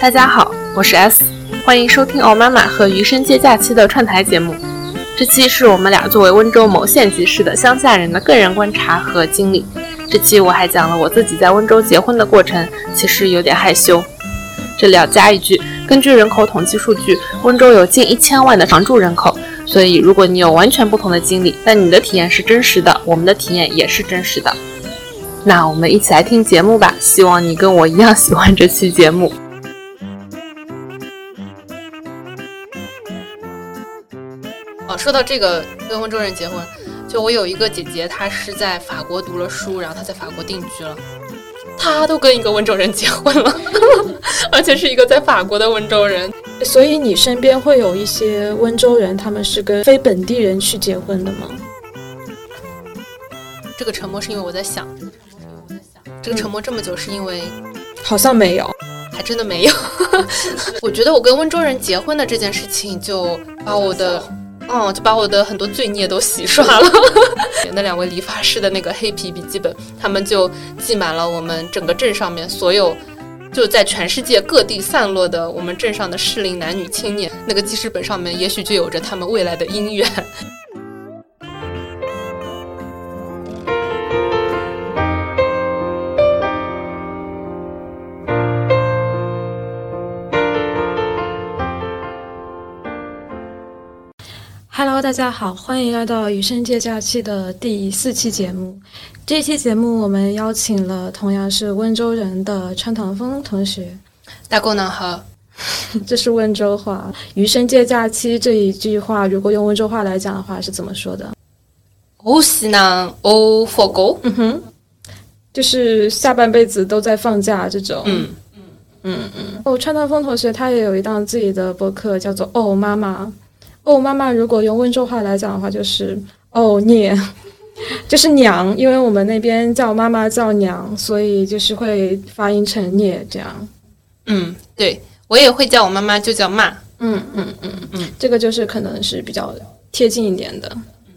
大家好，我是 S，欢迎收听《奥妈妈和余生接假期》的串台节目。这期是我们俩作为温州某县级市的乡下人的个人观察和经历。这期我还讲了我自己在温州结婚的过程，其实有点害羞。这里要加一句，根据人口统计数据，温州有近一千万的常住人口，所以如果你有完全不同的经历，但你的体验是真实的，我们的体验也是真实的。那我们一起来听节目吧，希望你跟我一样喜欢这期节目。哦说到这个跟温州人结婚，就我有一个姐姐，她是在法国读了书，然后她在法国定居了，她都跟一个温州人结婚了，而且是一个在法国的温州人。所以你身边会有一些温州人，他们是跟非本地人去结婚的吗？这个沉默是因为我在想，这个沉默这么久是因为好像没有，还真的没有。我觉得我跟温州人结婚的这件事情，就把我的。嗯，就把我的很多罪孽都洗刷了。那两位理发师的那个黑皮笔记本，他们就记满了我们整个镇上面所有就在全世界各地散落的我们镇上的适龄男女青年。那个记事本上面，也许就有着他们未来的姻缘。Hello，大家好，欢迎来到《余生借假期》的第四期节目。这期节目我们邀请了同样是温州人的川唐风同学。大姑娘好，这是温州话。《余生借假期》这一句话，如果用温州话来讲的话，是怎么说的？我西南哦，放狗。嗯哼，就是下半辈子都在放假这种。嗯嗯嗯嗯。哦，川唐风同学他也有一档自己的博客，叫做《哦妈妈》。哦，妈妈，如果用温州话来讲的话，就是哦念，就是娘，因为我们那边叫妈妈叫娘，所以就是会发音成聂这样。嗯，对我也会叫我妈妈就叫妈。嗯嗯嗯嗯，这个就是可能是比较贴近一点的。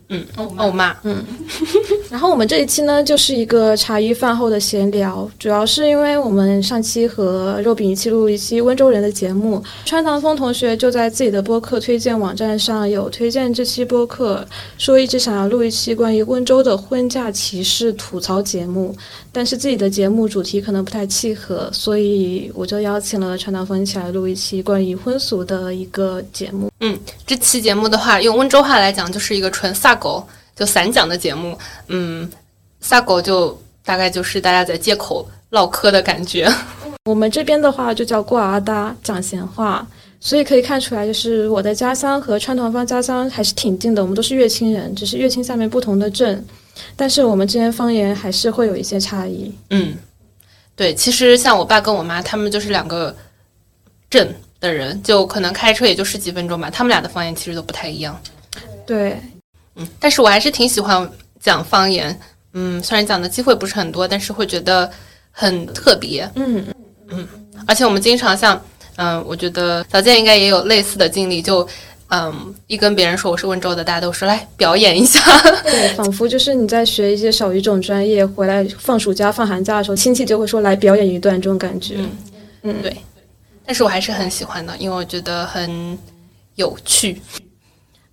嗯，欧妈，嗯，然后我们这一期呢，就是一个茶余饭后的闲聊，主要是因为我们上期和肉饼一起录一期温州人的节目，川唐风同学就在自己的播客推荐网站上有推荐这期播客，说一直想要录一期关于温州的婚嫁歧视吐槽节目，但是自己的节目主题可能不太契合，所以我就邀请了川唐风一起来录一期关于婚俗的一个节目。嗯，这期节目的话，用温州话来讲，就是一个纯撒狗就散讲的节目。嗯，撒狗就大概就是大家在街口唠嗑的感觉。我们这边的话就叫过阿达讲闲话，所以可以看出来，就是我的家乡和川团方家乡还是挺近的。我们都是乐清人，只是乐清下面不同的镇，但是我们之间方言还是会有一些差异。嗯，对，其实像我爸跟我妈他们就是两个镇。的人就可能开车也就十几分钟吧，他们俩的方言其实都不太一样。对，嗯，但是我还是挺喜欢讲方言，嗯，虽然讲的机会不是很多，但是会觉得很特别。嗯嗯，而且我们经常像，嗯，我觉得小健应该也有类似的经历，就嗯，一跟别人说我是温州的，大家都说来表演一下，对，仿佛就是你在学一些小语种专业，回来放暑假、放寒假的时候，亲戚就会说来表演一段这种感觉。嗯，对。但是我还是很喜欢的，因为我觉得很有趣。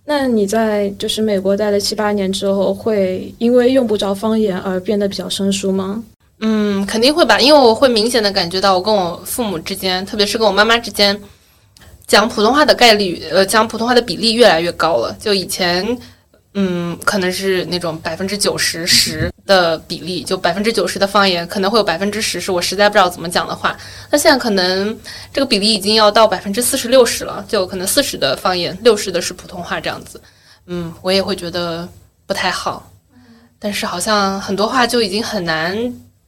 那你在就是美国待了七八年之后，会因为用不着方言而变得比较生疏吗？嗯，肯定会吧，因为我会明显的感觉到，我跟我父母之间，特别是跟我妈妈之间，讲普通话的概率，呃，讲普通话的比例越来越高了。就以前。嗯，可能是那种百分之九十十的比例，就百分之九十的方言，可能会有百分之十是我实在不知道怎么讲的话。那现在可能这个比例已经要到百分之四十六十了，就可能四十的方言，六十的是普通话这样子。嗯，我也会觉得不太好，但是好像很多话就已经很难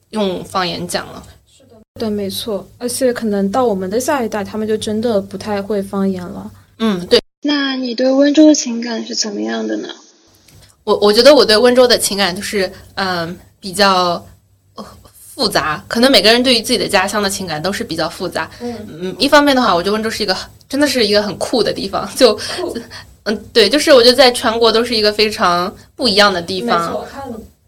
用方言讲了。是的，对，没错。而且可能到我们的下一代，他们就真的不太会方言了。嗯，对。那你对温州的情感是怎么样的呢？我我觉得我对温州的情感就是，嗯，比较复杂。可能每个人对于自己的家乡的情感都是比较复杂。嗯嗯，一方面的话，我觉得温州是一个真的是一个很酷的地方。就，嗯，对，就是我觉得在全国都是一个非常不一样的地方。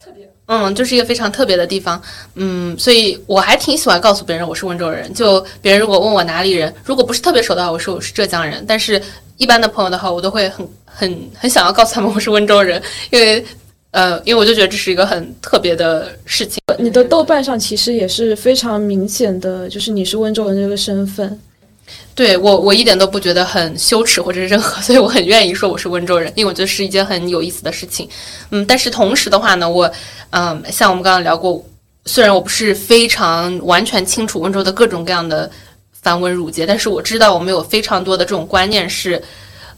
特别。嗯，就是一个非常特别的地方。嗯，所以我还挺喜欢告诉别人我是温州人。就别人如果问我哪里人，如果不是特别熟的话，我说我是浙江人。但是一般的朋友的话，我都会很很很想要告诉他们我是温州人，因为呃，因为我就觉得这是一个很特别的事情。你的豆瓣上其实也是非常明显的，就是你是温州人这个身份。对我，我一点都不觉得很羞耻或者是任何，所以我很愿意说我是温州人，因为我觉得是一件很有意思的事情。嗯，但是同时的话呢，我，嗯，像我们刚刚聊过，虽然我不是非常完全清楚温州的各种各样的繁文缛节，但是我知道我们有非常多的这种观念是，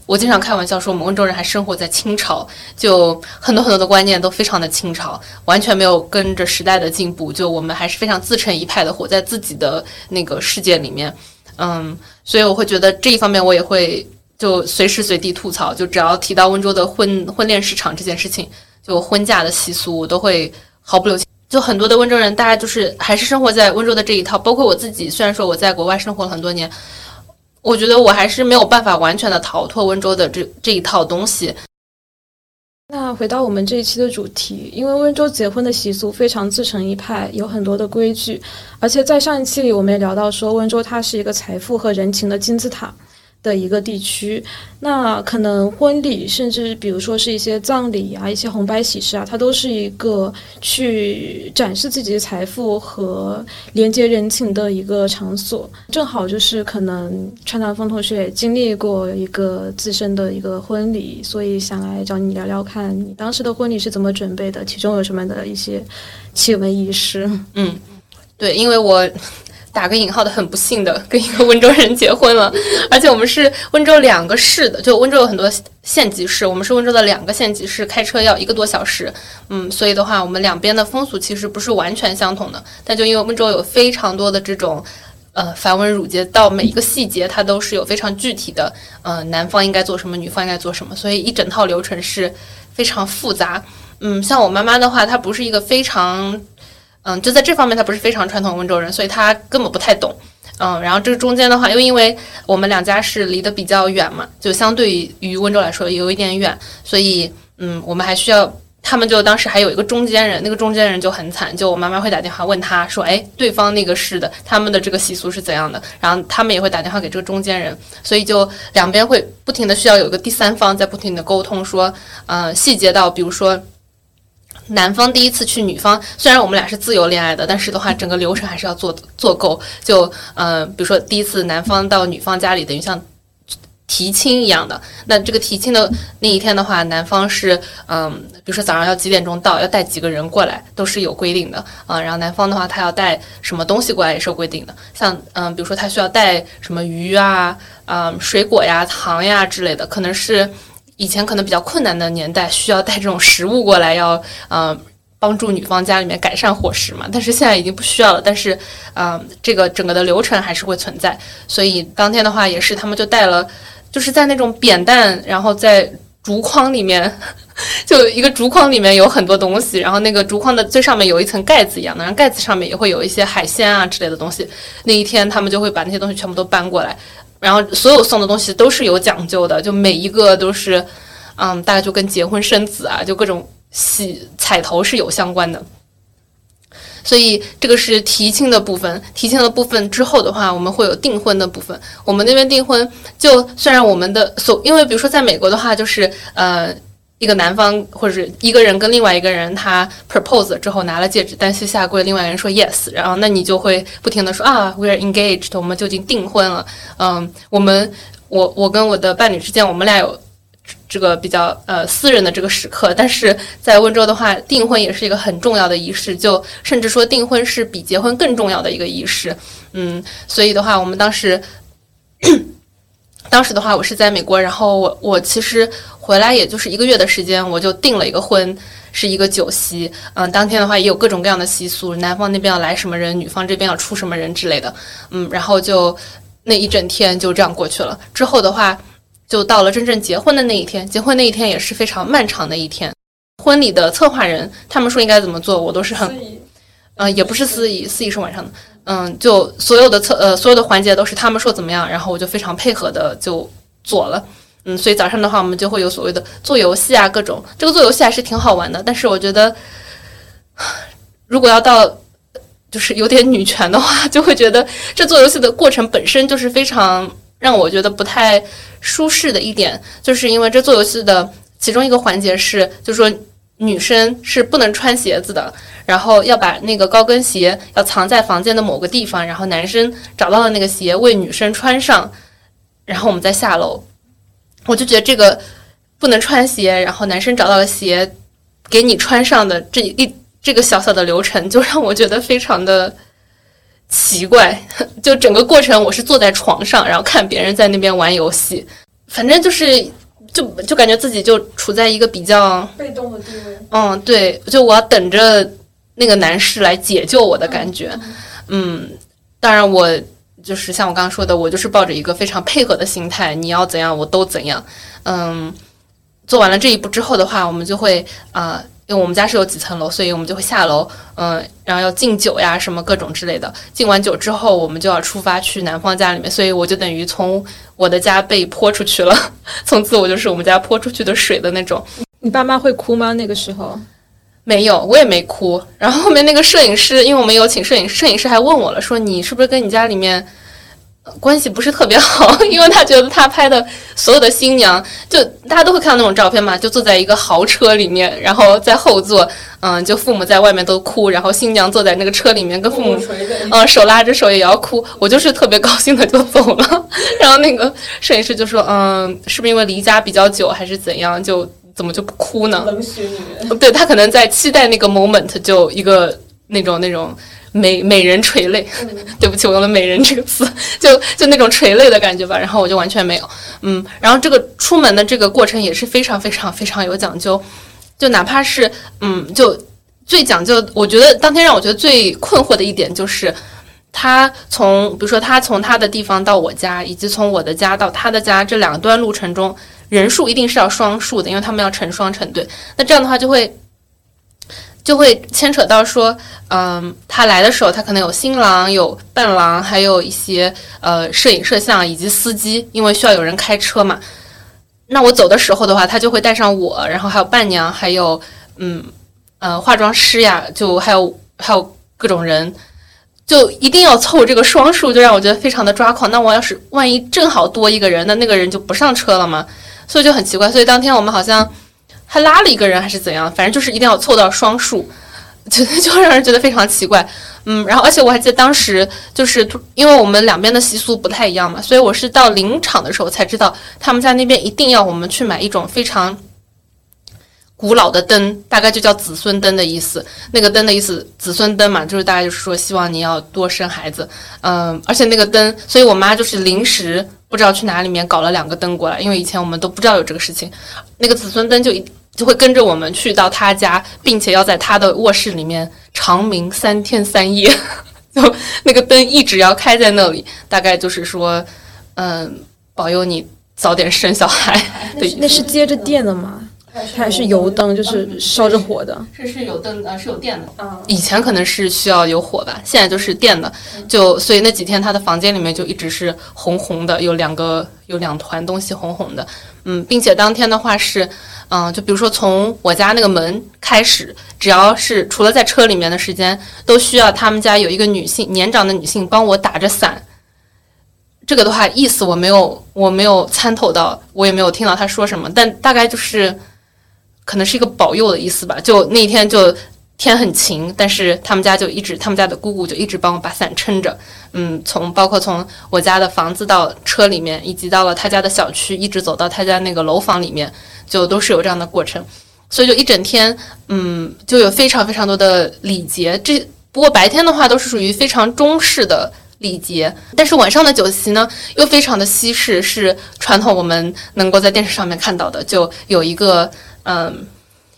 我经常开玩笑说我们温州人还生活在清朝，就很多很多的观念都非常的清朝，完全没有跟着时代的进步，就我们还是非常自成一派的，活在自己的那个世界里面。嗯，所以我会觉得这一方面我也会就随时随地吐槽，就只要提到温州的婚婚恋市场这件事情，就婚嫁的习俗，我都会毫不留情。就很多的温州人，大家就是还是生活在温州的这一套，包括我自己。虽然说我在国外生活了很多年，我觉得我还是没有办法完全的逃脱温州的这这一套东西。那回到我们这一期的主题，因为温州结婚的习俗非常自成一派，有很多的规矩，而且在上一期里我们也聊到说，温州它是一个财富和人情的金字塔。的一个地区，那可能婚礼，甚至比如说是一些葬礼啊，一些红白喜事啊，它都是一个去展示自己的财富和连接人情的一个场所。正好就是可能川南风同学也经历过一个自身的一个婚礼，所以想来找你聊聊，看你当时的婚礼是怎么准备的，其中有什么的一些奇闻异事。嗯，对，因为我。打个引号的，很不幸的跟一个温州人结婚了，而且我们是温州两个市的，就温州有很多县级市，我们是温州的两个县级市，开车要一个多小时，嗯，所以的话，我们两边的风俗其实不是完全相同的，但就因为温州有非常多的这种，呃，繁文缛节，到每一个细节它都是有非常具体的，呃，男方应该做什么，女方应该做什么，所以一整套流程是非常复杂，嗯，像我妈妈的话，她不是一个非常。嗯，就在这方面，他不是非常传统温州人，所以他根本不太懂。嗯，然后这个中间的话，又因为我们两家是离得比较远嘛，就相对于温州来说有一点远，所以嗯，我们还需要他们就当时还有一个中间人，那个中间人就很惨，就我妈妈会打电话问他说，哎，对方那个市的他们的这个习俗是怎样的？然后他们也会打电话给这个中间人，所以就两边会不停的需要有一个第三方在不停的沟通，说，呃，细节到比如说。男方第一次去女方，虽然我们俩是自由恋爱的，但是的话，整个流程还是要做做够。就呃，比如说第一次男方到女方家里，等于像提亲一样的。那这个提亲的那一天的话，男方是嗯，比如说早上要几点钟到，要带几个人过来，都是有规定的啊。然后男方的话，他要带什么东西过来也是有规定的。像嗯，比如说他需要带什么鱼啊、嗯水果呀、糖呀之类的，可能是。以前可能比较困难的年代，需要带这种食物过来，要呃帮助女方家里面改善伙食嘛。但是现在已经不需要了。但是，嗯，这个整个的流程还是会存在。所以当天的话，也是他们就带了，就是在那种扁担，然后在竹筐里面，就一个竹筐里面有很多东西，然后那个竹筐的最上面有一层盖子一样的，然后盖子上面也会有一些海鲜啊之类的东西。那一天他们就会把那些东西全部都搬过来。然后所有送的东西都是有讲究的，就每一个都是，嗯，大概就跟结婚生子啊，就各种喜彩头是有相关的。所以这个是提亲的部分，提亲的部分之后的话，我们会有订婚的部分。我们那边订婚，就虽然我们的所，因为比如说在美国的话，就是呃。一个男方或者是一个人跟另外一个人，他 propose 之后拿了戒指，单膝下跪，另外一个人说 yes，然后那你就会不停的说啊，we are engaged，我们就已经订婚了。嗯，我们我我跟我的伴侣之间，我们俩有这个比较呃私人的这个时刻，但是在温州的话，订婚也是一个很重要的仪式，就甚至说订婚是比结婚更重要的一个仪式。嗯，所以的话，我们当时。当时的话，我是在美国，然后我我其实回来也就是一个月的时间，我就订了一个婚，是一个酒席。嗯，当天的话也有各种各样的习俗，男方那边要来什么人，女方这边要出什么人之类的。嗯，然后就那一整天就这样过去了。之后的话，就到了真正结婚的那一天，结婚那一天也是非常漫长的一天。婚礼的策划人他们说应该怎么做，我都是很，嗯，也不是司仪，司仪是晚上的。嗯，就所有的测呃所有的环节都是他们说怎么样，然后我就非常配合的就做了。嗯，所以早上的话我们就会有所谓的做游戏啊，各种这个做游戏还是挺好玩的。但是我觉得如果要到就是有点女权的话，就会觉得这做游戏的过程本身就是非常让我觉得不太舒适的一点，就是因为这做游戏的其中一个环节是，就是说女生是不能穿鞋子的，然后要把那个高跟鞋要藏在房间的某个地方，然后男生找到了那个鞋为女生穿上，然后我们再下楼。我就觉得这个不能穿鞋，然后男生找到了鞋给你穿上的这一。这个小小的流程就让我觉得非常的奇怪，就整个过程我是坐在床上，然后看别人在那边玩游戏，反正就是就就感觉自己就处在一个比较被动的地位。嗯，对，就我要等着那个男士来解救我的感觉。嗯，当然我就是像我刚刚说的，我就是抱着一个非常配合的心态，你要怎样我都怎样。嗯，做完了这一步之后的话，我们就会啊。因为我们家是有几层楼，所以我们就会下楼，嗯，然后要敬酒呀，什么各种之类的。敬完酒之后，我们就要出发去男方家里面，所以我就等于从我的家被泼出去了，从此我就是我们家泼出去的水的那种。你爸妈会哭吗？那个时候没有，我也没哭。然后后面那个摄影师，因为我们有请摄影师，摄影师还问我了，说你是不是跟你家里面。关系不是特别好，因为他觉得他拍的所有的新娘，就大家都会看到那种照片嘛，就坐在一个豪车里面，然后在后座，嗯，就父母在外面都哭，然后新娘坐在那个车里面跟父母，嗯，手拉着手也要哭。我就是特别高兴的就走了，然后那个摄影师就说，嗯，是不是因为离家比较久还是怎样，就怎么就不哭呢？冷血女人，对他可能在期待那个 moment，就一个那种那种。美美人垂泪，对不起，我用了“美人”这个词，就就那种垂泪的感觉吧。然后我就完全没有，嗯。然后这个出门的这个过程也是非常非常非常有讲究，就哪怕是嗯，就最讲究，我觉得当天让我觉得最困惑的一点就是，他从比如说他从他的地方到我家，以及从我的家到他的家这两段路程中，人数一定是要双数的，因为他们要成双成对。那这样的话就会。就会牵扯到说，嗯，他来的时候，他可能有新郎、有伴郎，还有一些呃摄影摄像以及司机，因为需要有人开车嘛。那我走的时候的话，他就会带上我，然后还有伴娘，还有嗯呃化妆师呀，就还有还有各种人，就一定要凑这个双数，就让我觉得非常的抓狂。那我要是万一正好多一个人，那那个人就不上车了吗？所以就很奇怪。所以当天我们好像。还拉了一个人还是怎样？反正就是一定要凑到双数，就就让人觉得非常奇怪。嗯，然后而且我还记得当时就是因为我们两边的习俗不太一样嘛，所以我是到临场的时候才知道他们家那边一定要我们去买一种非常古老的灯，大概就叫子孙灯的意思。那个灯的意思，子孙灯嘛，就是大概就是说希望你要多生孩子。嗯，而且那个灯，所以我妈就是临时不知道去哪里面搞了两个灯过来，因为以前我们都不知道有这个事情。那个子孙灯就一。就会跟着我们去到他家，并且要在他的卧室里面长明三天三夜，就那个灯一直要开在那里，大概就是说，嗯，保佑你早点生小孩。对，那是接着电的吗？还是油灯？就是烧着火的？是是有灯啊，是有电的。以前可能是需要有火吧，现在就是电的。就所以那几天他的房间里面就一直是红红的，有两个有两团东西红红的。嗯，并且当天的话是。嗯，就比如说从我家那个门开始，只要是除了在车里面的时间，都需要他们家有一个女性年长的女性帮我打着伞。这个的话意思我没有，我没有参透到，我也没有听到他说什么，但大概就是可能是一个保佑的意思吧。就那天就天很晴，但是他们家就一直，他们家的姑姑就一直帮我把伞撑着。嗯，从包括从我家的房子到车里面，以及到了他家的小区，一直走到他家那个楼房里面。就都是有这样的过程，所以就一整天，嗯，就有非常非常多的礼节。这不过白天的话都是属于非常中式的礼节，但是晚上的酒席呢又非常的西式，是传统我们能够在电视上面看到的。就有一个，嗯，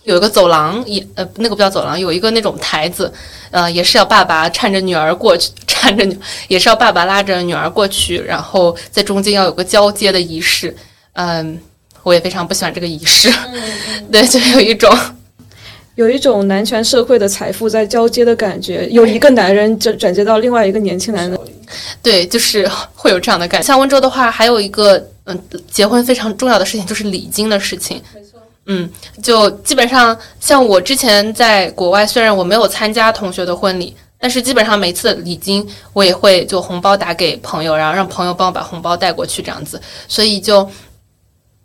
有一个走廊，也呃那个不叫走廊，有一个那种台子，呃，也是要爸爸搀着女儿过去，搀着女也是要爸爸拉着女儿过去，然后在中间要有个交接的仪式，嗯。我也非常不喜欢这个仪式，对，就有一种，有一种男权社会的财富在交接的感觉，有一个男人转转接到另外一个年轻男人，对，就是会有这样的感觉。像温州的话，还有一个嗯，结婚非常重要的事情就是礼金的事情，没错，嗯，就基本上像我之前在国外，虽然我没有参加同学的婚礼，但是基本上每次礼金我也会就红包打给朋友，然后让朋友帮我把红包带过去这样子。所以就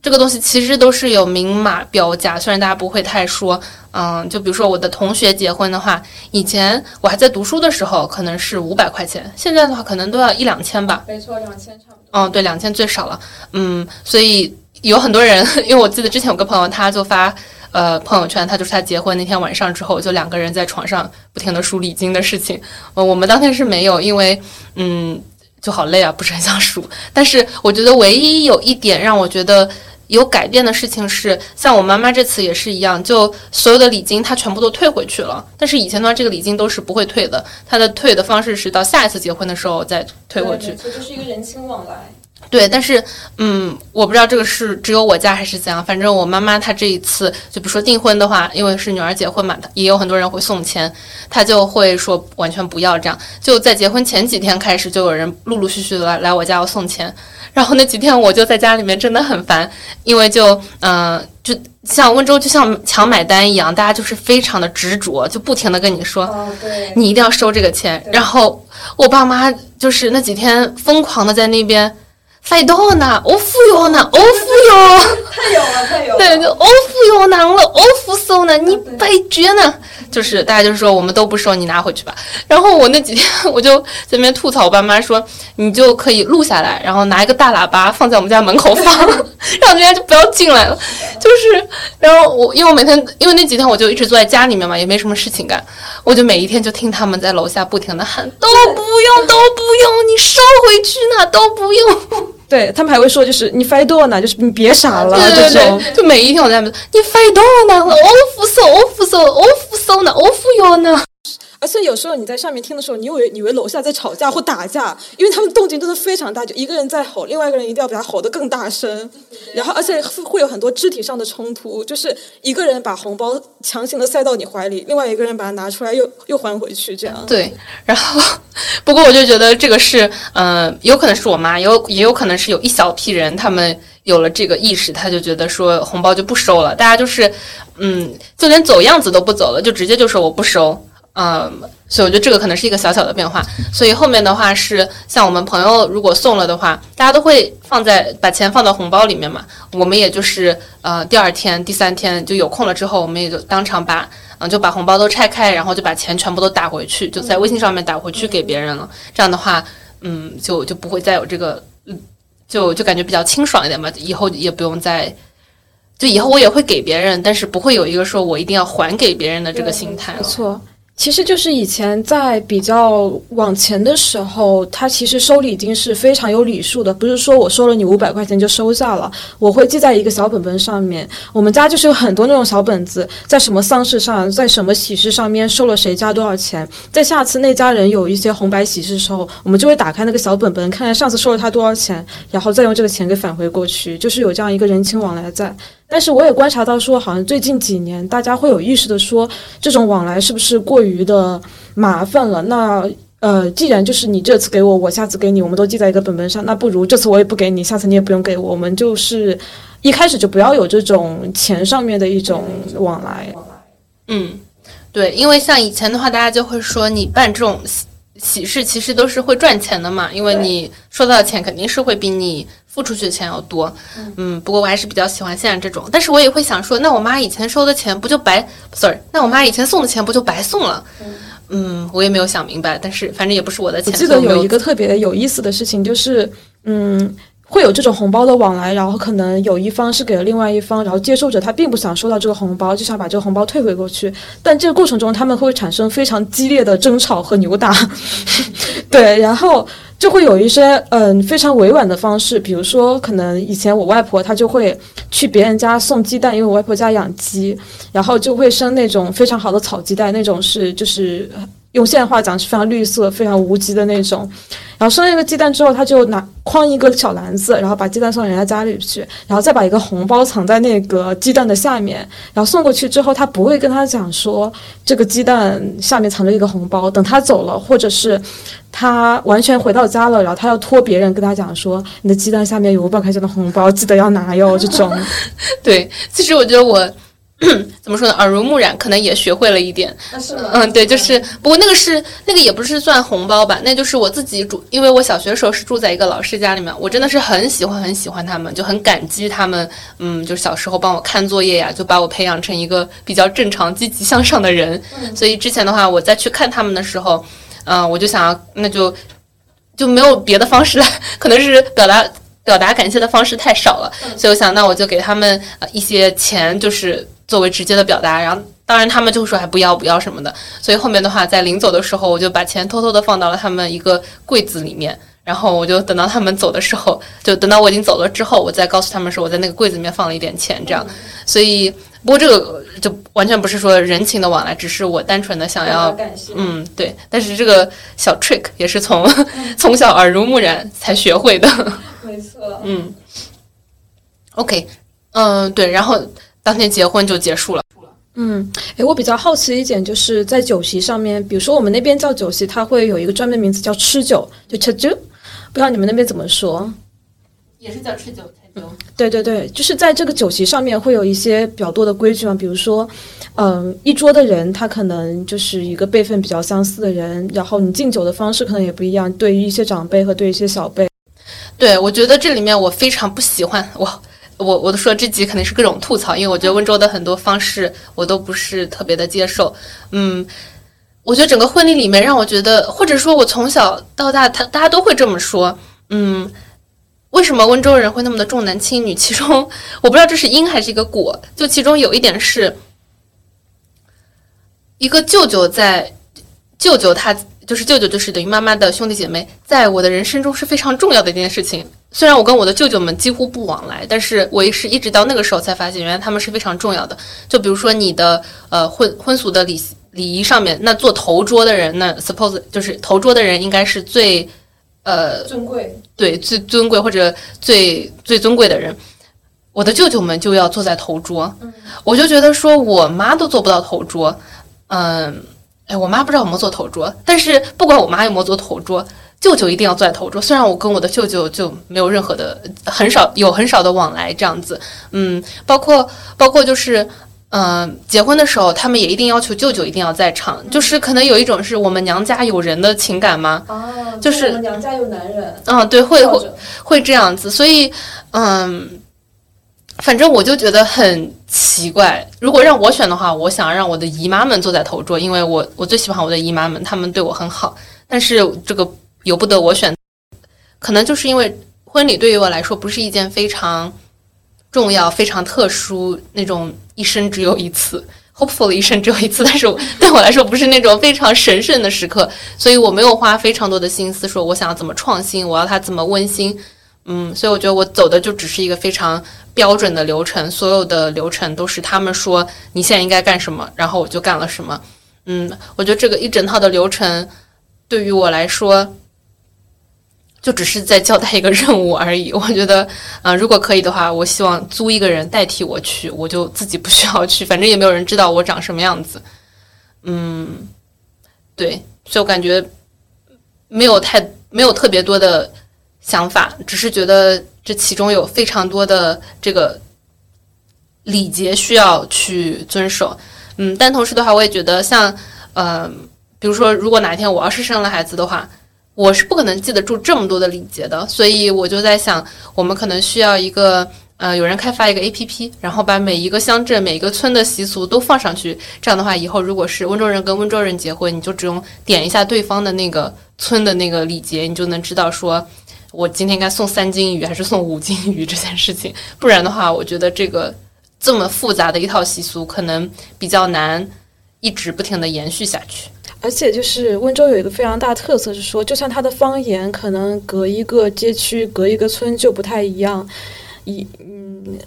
这个东西其实都是有明码标价，虽然大家不会太说。嗯，就比如说我的同学结婚的话，以前我还在读书的时候可能是五百块钱，现在的话可能都要一两千吧。没错，两千差不多。嗯，对，两千最少了。嗯，所以有很多人，因为我记得之前有个朋友，他就发呃朋友圈，他就是他结婚那天晚上之后，就两个人在床上不停的数礼金的事情。呃，我们当天是没有，因为嗯就好累啊，不是很想数。但是我觉得唯一有一点让我觉得。有改变的事情是，像我妈妈这次也是一样，就所有的礼金她全部都退回去了。但是以前的话，这个礼金都是不会退的，她的退的方式是到下一次结婚的时候再退回去。这就是一个人情往来。对，但是嗯，我不知道这个是只有我家还是怎样。反正我妈妈她这一次，就比如说订婚的话，因为是女儿结婚嘛，也有很多人会送钱，她就会说完全不要这样。就在结婚前几天开始，就有人陆陆续续的来来我家要送钱。然后那几天我就在家里面真的很烦，因为就嗯，就像温州就像抢买单一样，大家就是非常的执着，就不停的跟你说，你一定要收这个钱。然后我爸妈就是那几天疯狂的在那边，费多呢，我付哟呢，我付哟，太有了，太有了，对，就我付哟难了，我付收呢，你白绝呢。就是大家就是说我们都不收，你拿回去吧。然后我那几天 我就在那边吐槽我爸妈说，你就可以录下来，然后拿一个大喇叭放在我们家门口放，让人家就不要进来了。就是，然后我因为我每天因为那几天我就一直坐在家里面嘛，也没什么事情干，我就每一天就听他们在楼下不停的喊，都不用，都不用，你收回去呢，都不用。对他们还会说，就是你发多呢，就是你别傻了，这种就每一天我在那边，你发多呢，我付收，我付收，我付收呢，我付哟呢。而且有时候你在上面听的时候，你以为以为楼下在吵架或打架，因为他们动静真的非常大，就一个人在吼，另外一个人一定要比他吼得更大声，然后而且会有很多肢体上的冲突，就是一个人把红包强行的塞到你怀里，另外一个人把它拿出来又又还回去，这样。对，然后不过我就觉得这个是，嗯，有可能是我妈，有也有可能是有一小批人，他们有了这个意识，他就觉得说红包就不收了，大家就是，嗯，就连走样子都不走了，就直接就说我不收。嗯，所以我觉得这个可能是一个小小的变化。所以后面的话是，像我们朋友如果送了的话，大家都会放在把钱放到红包里面嘛。我们也就是呃第二天、第三天就有空了之后，我们也就当场把嗯就把红包都拆开，然后就把钱全部都打回去，就在微信上面打回去给别人了。这样的话，嗯，就就不会再有这个，就就感觉比较清爽一点嘛。以后也不用再，就以后我也会给别人，但是不会有一个说我一定要还给别人的这个心态了。没错。其实就是以前在比较往前的时候，他其实收礼金是非常有礼数的，不是说我收了你五百块钱就收下了，我会记在一个小本本上面。我们家就是有很多那种小本子，在什么丧事上，在什么喜事上面收了谁家多少钱，在下次那家人有一些红白喜事的时候，我们就会打开那个小本本，看看上次收了他多少钱，然后再用这个钱给返回过去，就是有这样一个人情往来在。但是我也观察到，说好像最近几年，大家会有意识的说，这种往来是不是过于的麻烦了？那呃，既然就是你这次给我，我下次给你，我们都记在一个本本上，那不如这次我也不给你，下次你也不用给我，我们就是一开始就不要有这种钱上面的一种往来。嗯，对，因为像以前的话，大家就会说，你办这种喜喜事其实都是会赚钱的嘛，因为你收到的钱肯定是会比你。付出去的钱要多，嗯，不过我还是比较喜欢现在这种。但是我也会想说，那我妈以前收的钱不就白？sorry，那我妈以前送的钱不就白送了？嗯，我也没有想明白。但是反正也不是我的钱。我记得有一个特别有意思的事情，就是嗯，会有这种红包的往来，然后可能有一方是给了另外一方，然后接受者他并不想收到这个红包，就想把这个红包退回过去。但这个过程中，他们会产生非常激烈的争吵和扭打。对，然后。就会有一些嗯非常委婉的方式，比如说可能以前我外婆她就会去别人家送鸡蛋，因为我外婆家养鸡，然后就会生那种非常好的草鸡蛋，那种是就是。用现在话讲是非常绿色、非常无机的那种。然后生了一个鸡蛋之后，他就拿框一个小篮子，然后把鸡蛋送到人家家里去，然后再把一个红包藏在那个鸡蛋的下面。然后送过去之后，他不会跟他讲说这个鸡蛋下面藏着一个红包。等他走了，或者是他完全回到家了，然后他要托别人跟他讲说你的鸡蛋下面有五百块钱的红包，记得要拿哟。这种，对，其实我觉得我。怎么说呢？耳濡目染，可能也学会了一点。嗯，对，就是，不过那个是那个也不是算红包吧，那就是我自己住，因为我小学的时候是住在一个老师家里面，我真的是很喜欢很喜欢他们，就很感激他们。嗯，就小时候帮我看作业呀，就把我培养成一个比较正常、积极向上的人。所以之前的话，我再去看他们的时候，嗯，我就想要，那就就没有别的方式了，可能是表达表达感谢的方式太少了，所以我想，那我就给他们一些钱，就是。作为直接的表达，然后当然他们就说还不要不要什么的，所以后面的话在临走的时候，我就把钱偷偷的放到了他们一个柜子里面，然后我就等到他们走的时候，就等到我已经走了之后，我再告诉他们说我在那个柜子里面放了一点钱，这样。所以不过这个就完全不是说人情的往来，只是我单纯的想要，嗯，对。但是这个小 trick 也是从 从小耳濡目染才学会的，没错。嗯，OK，嗯，对，然后。当天结婚就结束了。嗯，诶，我比较好奇一点，就是在酒席上面，比如说我们那边叫酒席，它会有一个专门名字叫吃酒，就吃酒，不知道你们那边怎么说？也是叫吃酒，菜酒。对对对，就是在这个酒席上面会有一些比较多的规矩嘛，比如说，嗯，一桌的人他可能就是一个辈分比较相似的人，然后你敬酒的方式可能也不一样，对于一些长辈和对一些小辈。对，我觉得这里面我非常不喜欢我。我我都说这集肯定是各种吐槽，因为我觉得温州的很多方式我都不是特别的接受。嗯，我觉得整个婚礼里面让我觉得，或者说我从小到大，他大家都会这么说。嗯，为什么温州人会那么的重男轻女？其中我不知道这是因还是一个果。就其中有一点是，一个舅舅在，舅舅他。就是舅舅，就是等于妈妈的兄弟姐妹，在我的人生中是非常重要的一件事情。虽然我跟我的舅舅们几乎不往来，但是我也是一直到那个时候才发现，原来他们是非常重要的。就比如说你的呃婚婚俗的礼礼仪上面，那做头桌的人，那 suppose 就是头桌的人应该是最呃尊贵，对，最尊贵或者最最尊贵的人。我的舅舅们就要坐在头桌，我就觉得说我妈都做不到头桌，嗯。哎，我妈不知道有没有坐头桌，但是不管我妈有没有坐头桌，舅舅一定要坐在头桌。虽然我跟我的舅舅就没有任何的很少有很少的往来这样子，嗯，包括包括就是，嗯，结婚的时候他们也一定要求舅舅一定要在场，就是可能有一种是我们娘家有人的情感吗？哦，就是娘家有男人。嗯，对，会会会这样子，所以嗯。反正我就觉得很奇怪。如果让我选的话，我想让我的姨妈们坐在头桌，因为我我最喜欢我的姨妈们，她们对我很好。但是这个由不得我选，可能就是因为婚礼对于我来说不是一件非常重要、非常特殊那种一生只有一次，hopefully 一生只有一次，但是对我来说不是那种非常神圣的时刻，所以我没有花非常多的心思说我想要怎么创新，我要它怎么温馨。嗯，所以我觉得我走的就只是一个非常标准的流程，所有的流程都是他们说你现在应该干什么，然后我就干了什么。嗯，我觉得这个一整套的流程对于我来说，就只是在交代一个任务而已。我觉得，嗯，如果可以的话，我希望租一个人代替我去，我就自己不需要去，反正也没有人知道我长什么样子。嗯，对，所以我感觉没有太没有特别多的。想法只是觉得这其中有非常多的这个礼节需要去遵守，嗯，但同时的话，我也觉得像，呃，比如说，如果哪天我要是生了孩子的话，我是不可能记得住这么多的礼节的，所以我就在想，我们可能需要一个，呃，有人开发一个 A P P，然后把每一个乡镇、每一个村的习俗都放上去，这样的话，以后如果是温州人跟温州人结婚，你就只用点一下对方的那个村的那个礼节，你就能知道说。我今天该送三斤鱼还是送五斤鱼这件事情，不然的话，我觉得这个这么复杂的一套习俗可能比较难一直不停的延续下去。而且就是温州有一个非常大特色是说，就算它的方言可能隔一个街区、隔一个村就不太一样，一嗯，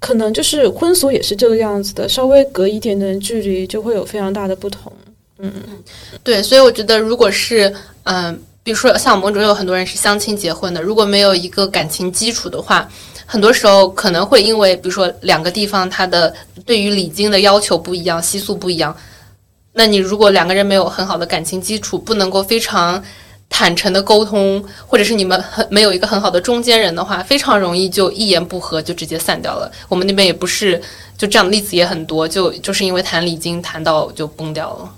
可能就是婚俗也是这个样子的，稍微隔一点点距离就会有非常大的不同。嗯，对，所以我觉得如果是嗯，比如说像我们中有很多人是相亲结婚的，如果没有一个感情基础的话，很多时候可能会因为比如说两个地方它的对于礼金的要求不一样，习俗不一样，那你如果两个人没有很好的感情基础，不能够非常。坦诚的沟通，或者是你们很没有一个很好的中间人的话，非常容易就一言不合就直接散掉了。我们那边也不是就这样的例子也很多，就就是因为谈礼金谈到就崩掉了。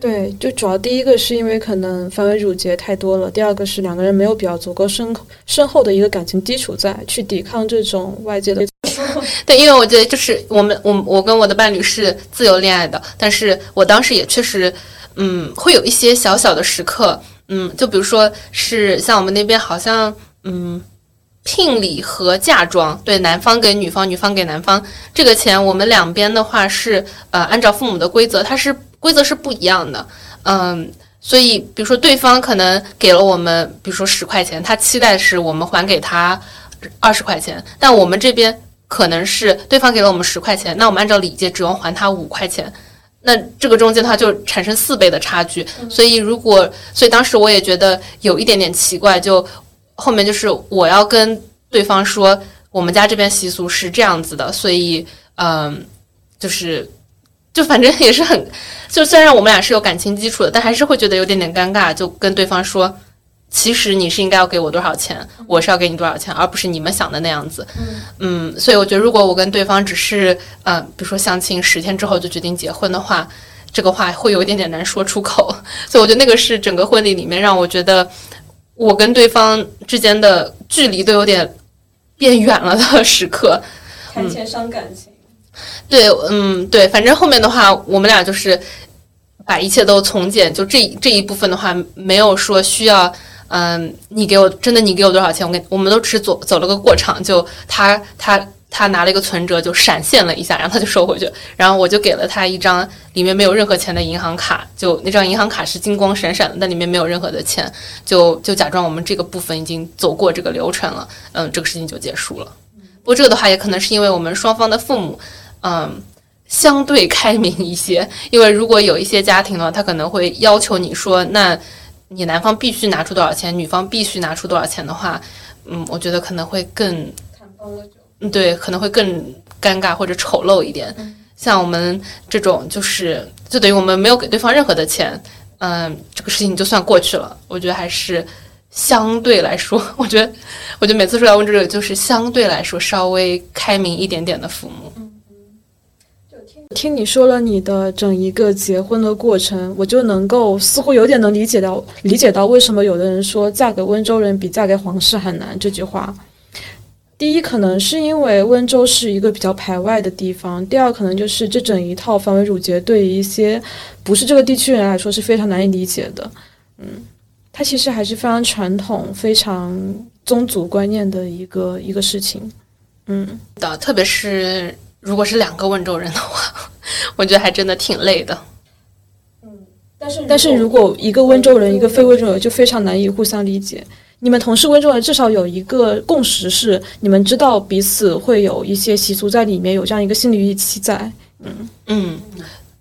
对，就主要第一个是因为可能繁文缛节太多了，第二个是两个人没有比较足够深深厚的一个感情基础在去抵抗这种外界的。对，因为我觉得就是我们我我跟我的伴侣是自由恋爱的，但是我当时也确实嗯会有一些小小的时刻。嗯，就比如说是像我们那边好像，嗯，聘礼和嫁妆，对，男方给女方，女方给男方，这个钱我们两边的话是呃按照父母的规则，它是规则是不一样的，嗯，所以比如说对方可能给了我们，比如说十块钱，他期待是我们还给他二十块钱，但我们这边可能是对方给了我们十块钱，那我们按照礼节只用还他五块钱。那这个中间的话就产生四倍的差距，所以如果，所以当时我也觉得有一点点奇怪，就后面就是我要跟对方说，我们家这边习俗是这样子的，所以嗯，就是就反正也是很，就虽然我们俩是有感情基础的，但还是会觉得有点点尴尬，就跟对方说。其实你是应该要给我多少钱，我是要给你多少钱，而不是你们想的那样子。嗯，所以我觉得，如果我跟对方只是，嗯，比如说相亲十天之后就决定结婚的话，这个话会有一点点难说出口。所以我觉得那个是整个婚礼里面让我觉得我跟对方之间的距离都有点变远了的时刻。谈钱伤感情。对，嗯，对，反正后面的话，我们俩就是把一切都从简，就这这一部分的话，没有说需要。嗯，你给我真的，你给我多少钱？我给，我们都只走走了个过场，就他他他拿了一个存折，就闪现了一下，然后他就收回去，然后我就给了他一张里面没有任何钱的银行卡，就那张银行卡是金光闪闪的，但里面没有任何的钱，就就假装我们这个部分已经走过这个流程了，嗯，这个事情就结束了。不过这个的话，也可能是因为我们双方的父母，嗯，相对开明一些，因为如果有一些家庭的话，他可能会要求你说那。你男方必须拿出多少钱，女方必须拿出多少钱的话，嗯，我觉得可能会更，嗯，对，可能会更尴尬或者丑陋一点。像我们这种，就是就等于我们没有给对方任何的钱，嗯，这个事情就算过去了。我觉得还是相对来说，我觉得，我觉得每次说要问这个，就是相对来说稍微开明一点点的父母。听你说了你的整一个结婚的过程，我就能够似乎有点能理解到，理解到为什么有的人说嫁给温州人比嫁给皇室还难这句话。第一，可能是因为温州是一个比较排外的地方；第二，可能就是这整一套繁文缛节对于一些不是这个地区人来说是非常难以理解的。嗯，它其实还是非常传统、非常宗族观念的一个一个事情。嗯，的，特别是。如果是两个温州人的，我觉得还真的挺累的。嗯，但是但是如果一个温州人，一个非温州人，就非常难以互相理解。你们同是温州人，至少有一个共识是，你们知道彼此会有一些习俗在里面，有这样一个心理预期在。嗯嗯，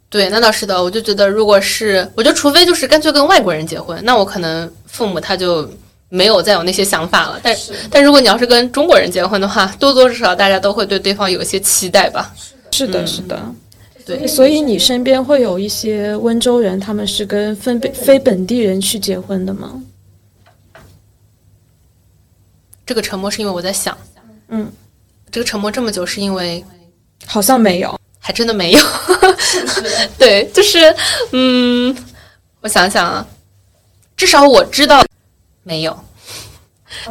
对，那倒是的。我就觉得，如果是，我觉得除非就是干脆跟外国人结婚，那我可能父母他就。没有再有那些想法了，但但如果你要是跟中国人结婚的话，多多少少大家都会对对方有一些期待吧。是的，是的，对。所以你身边会有一些温州人，他们是跟非非本地人去结婚的吗？这个沉默是因为我在想，嗯，这个沉默这么久是因为好像没有，还真的没有。对，就是嗯，我想想啊，至少我知道。没有，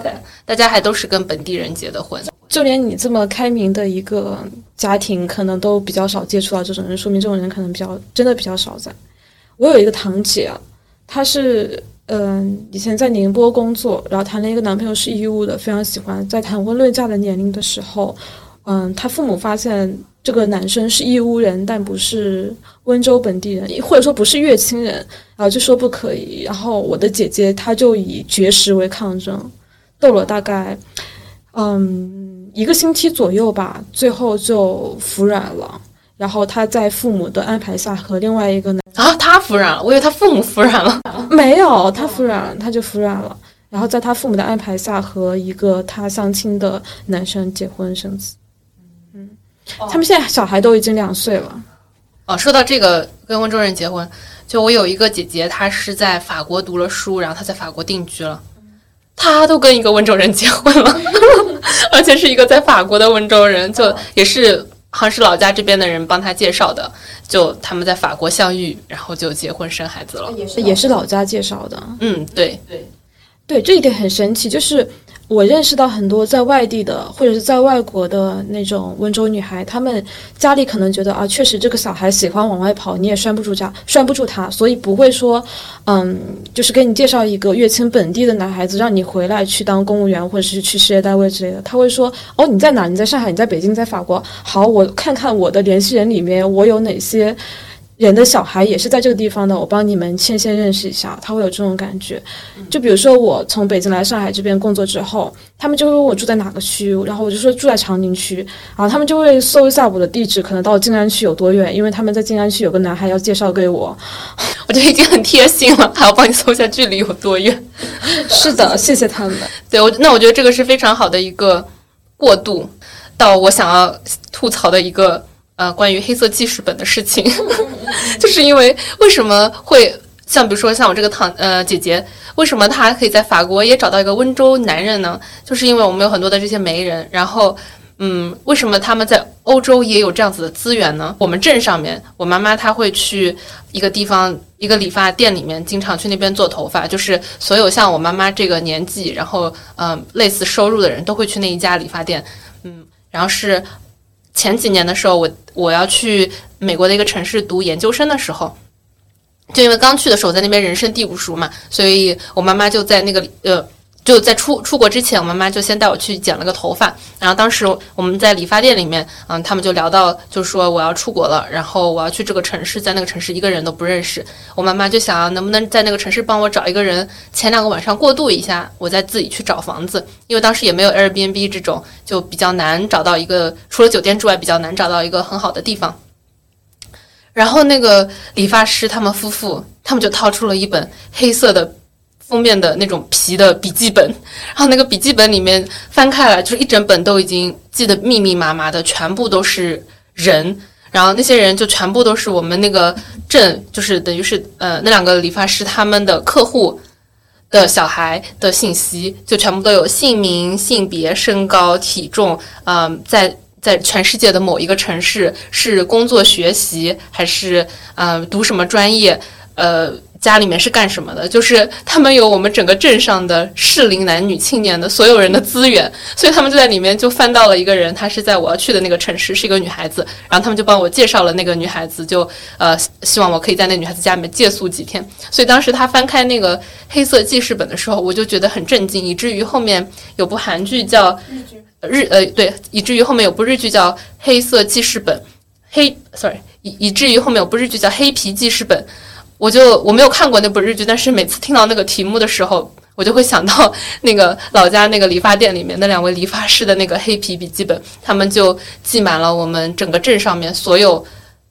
对，大家还都是跟本地人结的婚，就连你这么开明的一个家庭，可能都比较少接触到这种人，说明这种人可能比较真的比较少在。我有一个堂姐，她是嗯以前在宁波工作，然后谈了一个男朋友是义乌的，非常喜欢。在谈婚论嫁的年龄的时候，嗯，她父母发现这个男生是义乌人，但不是温州本地人，或者说不是乐清人。然后就说不可以，然后我的姐姐她就以绝食为抗争，斗了大概嗯一个星期左右吧，最后就服软了。然后他在父母的安排下和另外一个男啊，她他服软了，我以为他父母服软了。没有，他服软了，他就服软了。然后在他父母的安排下，和一个他相亲的男生结婚生子。嗯，他们现在小孩都已经两岁了。哦，说到这个跟温州人结婚，就我有一个姐姐，她是在法国读了书，然后她在法国定居了。她都跟一个温州人结婚了，而且是一个在法国的温州人，就也是好像是老家这边的人帮他介绍的。就他们在法国相遇，然后就结婚生孩子了，也是也是老家介绍的。嗯，对对对，这一点很神奇，就是。我认识到很多在外地的或者是在外国的那种温州女孩，她们家里可能觉得啊，确实这个小孩喜欢往外跑，你也拴不住家，拴不住他，所以不会说，嗯，就是给你介绍一个乐清本地的男孩子，让你回来去当公务员或者是去事业单位之类的。他会说，哦，你在哪？你在上海？你在北京？在法国？好，我看看我的联系人里面我有哪些。人的小孩也是在这个地方的，我帮你们牵线认识一下，他会有这种感觉。就比如说我从北京来上海这边工作之后，他们就会问我住在哪个区，然后我就说住在长宁区，然后他们就会搜一下我的地址，可能到静安区有多远，因为他们在静安区有个男孩要介绍给我，我觉得已经很贴心了，还要帮你搜一下距离有多远。是的，谢谢他们。对，我那我觉得这个是非常好的一个过渡，到我想要吐槽的一个。呃，关于黑色记事本的事情，就是因为为什么会像比如说像我这个堂呃姐姐，为什么她可以在法国也找到一个温州男人呢？就是因为我们有很多的这些媒人，然后嗯，为什么他们在欧洲也有这样子的资源呢？我们镇上面，我妈妈她会去一个地方一个理发店里面，经常去那边做头发，就是所有像我妈妈这个年纪，然后嗯类似收入的人都会去那一家理发店，嗯，然后是。前几年的时候，我我要去美国的一个城市读研究生的时候，就因为刚去的时候在那边人生地不熟嘛，所以我妈妈就在那个呃。就在出出国之前，我妈妈就先带我去剪了个头发。然后当时我们在理发店里面，嗯，他们就聊到，就说我要出国了，然后我要去这个城市，在那个城市一个人都不认识。我妈妈就想，能不能在那个城市帮我找一个人，前两个晚上过渡一下，我再自己去找房子。因为当时也没有 Airbnb 这种，就比较难找到一个，除了酒店之外，比较难找到一个很好的地方。然后那个理发师他们夫妇，他们就掏出了一本黑色的。封面的那种皮的笔记本，然后那个笔记本里面翻开来，就是一整本都已经记得密密麻麻的，全部都是人，然后那些人就全部都是我们那个镇，就是等于是呃那两个理发师他们的客户的小孩的信息，就全部都有姓名、性别、身高、体重，嗯，在在全世界的某一个城市是工作学习还是嗯读什么专业，呃。家里面是干什么的？就是他们有我们整个镇上的适龄男女青年的所有人的资源，所以他们就在里面就翻到了一个人，她是在我要去的那个城市，是一个女孩子。然后他们就帮我介绍了那个女孩子，就呃希望我可以在那女孩子家里面借宿几天。所以当时他翻开那个黑色记事本的时候，我就觉得很震惊，以至于后面有部韩剧叫日呃对，以至于后面有部日剧叫黑色记事本黑，sorry，以以至于后面有部日剧叫黑皮记事本。我就我没有看过那部日剧，但是每次听到那个题目的时候，我就会想到那个老家那个理发店里面那两位理发师的那个黑皮笔记本，他们就记满了我们整个镇上面所有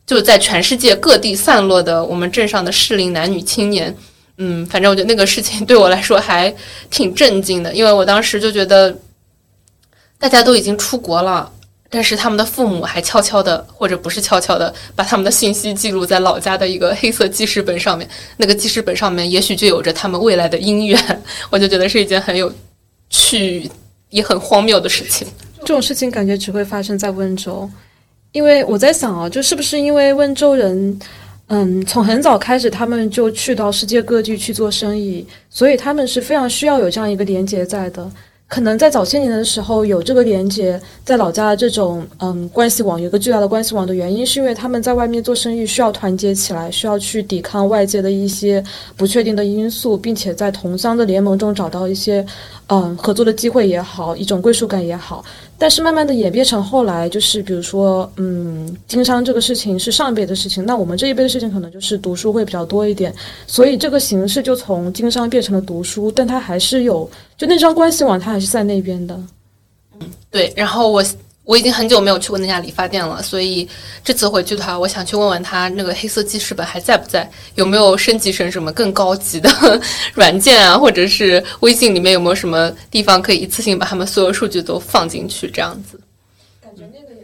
就在全世界各地散落的我们镇上的适龄男女青年。嗯，反正我觉得那个事情对我来说还挺震惊的，因为我当时就觉得大家都已经出国了。但是他们的父母还悄悄的，或者不是悄悄的，把他们的信息记录在老家的一个黑色记事本上面。那个记事本上面也许就有着他们未来的姻缘。我就觉得是一件很有趣也很荒谬的事情。这种事情感觉只会发生在温州，因为我在想啊，就是不是因为温州人，嗯，从很早开始他们就去到世界各地去做生意，所以他们是非常需要有这样一个连接在的。可能在早些年的时候有这个连接，在老家的这种嗯关系网有一个巨大的关系网的原因，是因为他们在外面做生意需要团结起来，需要去抵抗外界的一些不确定的因素，并且在同乡的联盟中找到一些嗯合作的机会也好，一种归属感也好。但是慢慢的演变成后来，就是比如说，嗯，经商这个事情是上一辈的事情，那我们这一辈的事情可能就是读书会比较多一点，所以这个形式就从经商变成了读书，但它还是有，就那张关系网它还是在那边的。嗯，对。然后我我已经很久没有去过那家理发店了，所以这次回去的话，我想去问问他那个黑色记事本还在不在，有没有升级成什么更高级的 软件啊，或者是微信里面有没有什么地方可以一次性把他们所有数据都放进去，这样子。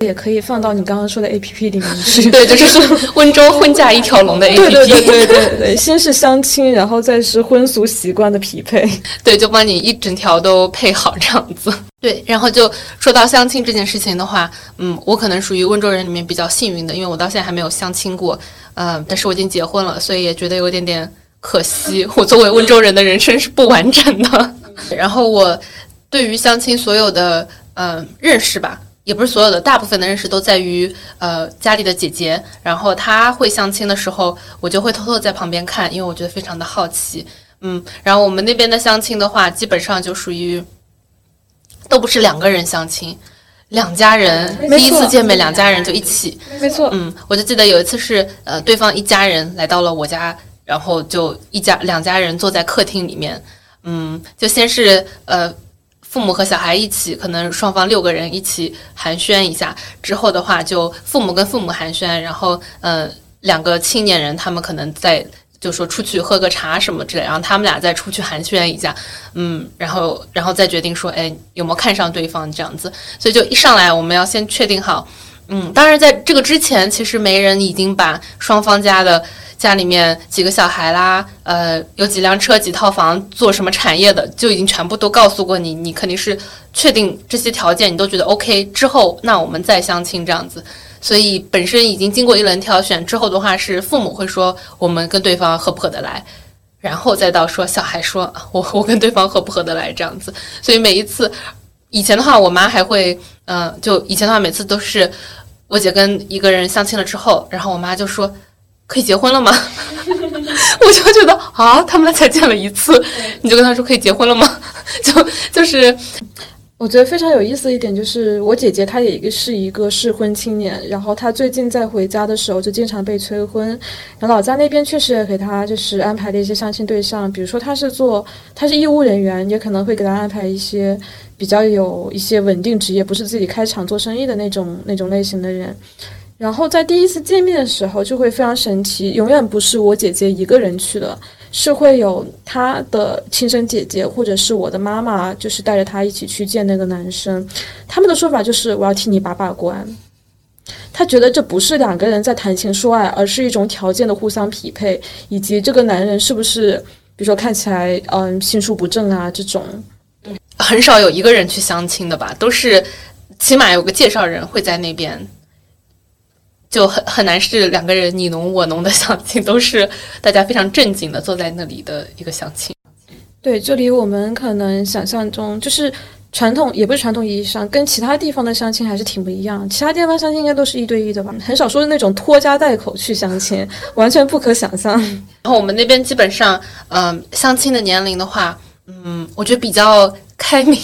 也可以放到你刚刚说的 A P P 里面去。对，就是温州婚嫁一条龙的 A P P。对对对对对，先是相亲，然后再是婚俗习惯的匹配。对，就帮你一整条都配好这样子。对，然后就说到相亲这件事情的话，嗯，我可能属于温州人里面比较幸运的，因为我到现在还没有相亲过，嗯，但是我已经结婚了，所以也觉得有点点可惜。我作为温州人的人生是不完整的。然后我对于相亲所有的嗯认识吧。也不是所有的，大部分的认识都在于呃家里的姐姐，然后她会相亲的时候，我就会偷偷在旁边看，因为我觉得非常的好奇，嗯，然后我们那边的相亲的话，基本上就属于都不是两个人相亲，两家人第一次见面，两家人就一起，没错，嗯，我就记得有一次是呃对方一家人来到了我家，然后就一家两家人坐在客厅里面，嗯，就先是呃。父母和小孩一起，可能双方六个人一起寒暄一下。之后的话，就父母跟父母寒暄，然后，嗯，两个青年人他们可能在就说出去喝个茶什么之类，然后他们俩再出去寒暄一下，嗯，然后，然后再决定说，哎，有没有看上对方这样子。所以就一上来，我们要先确定好，嗯，当然在这个之前，其实媒人已经把双方家的。家里面几个小孩啦，呃，有几辆车、几套房，做什么产业的，就已经全部都告诉过你。你肯定是确定这些条件，你都觉得 OK 之后，那我们再相亲这样子。所以本身已经经过一轮挑选之后的话，是父母会说我们跟对方合不合得来，然后再到说小孩说我我跟对方合不合得来这样子。所以每一次以前的话，我妈还会，嗯，就以前的话，每次都是我姐跟一个人相亲了之后，然后我妈就说。可以结婚了吗？我就觉得啊，他们俩才见了一次，你就跟他说可以结婚了吗？就就是，我觉得非常有意思的一点就是，我姐姐她也是一个适婚青年，然后她最近在回家的时候就经常被催婚，然后老家那边确实也给她就是安排了一些相亲对象，比如说她是做她是义务人员，也可能会给她安排一些比较有一些稳定职业，不是自己开厂做生意的那种那种类型的人。然后在第一次见面的时候就会非常神奇，永远不是我姐姐一个人去的，是会有她的亲生姐姐或者是我的妈妈，就是带着她一起去见那个男生。他们的说法就是我要替你把把关，他觉得这不是两个人在谈情说爱，而是一种条件的互相匹配，以及这个男人是不是，比如说看起来嗯心术不正啊这种。很少有一个人去相亲的吧，都是起码有个介绍人会在那边。就很很难是两个人你侬我侬的相亲，都是大家非常正经的坐在那里的一个相亲。对，这里我们可能想象中就是传统，也不是传统意义上，跟其他地方的相亲还是挺不一样。其他地方相亲应该都是一对一的吧，很少说的那种拖家带口去相亲，完全不可想象。然 后我们那边基本上，嗯，相亲的年龄的话，嗯，我觉得比较开明。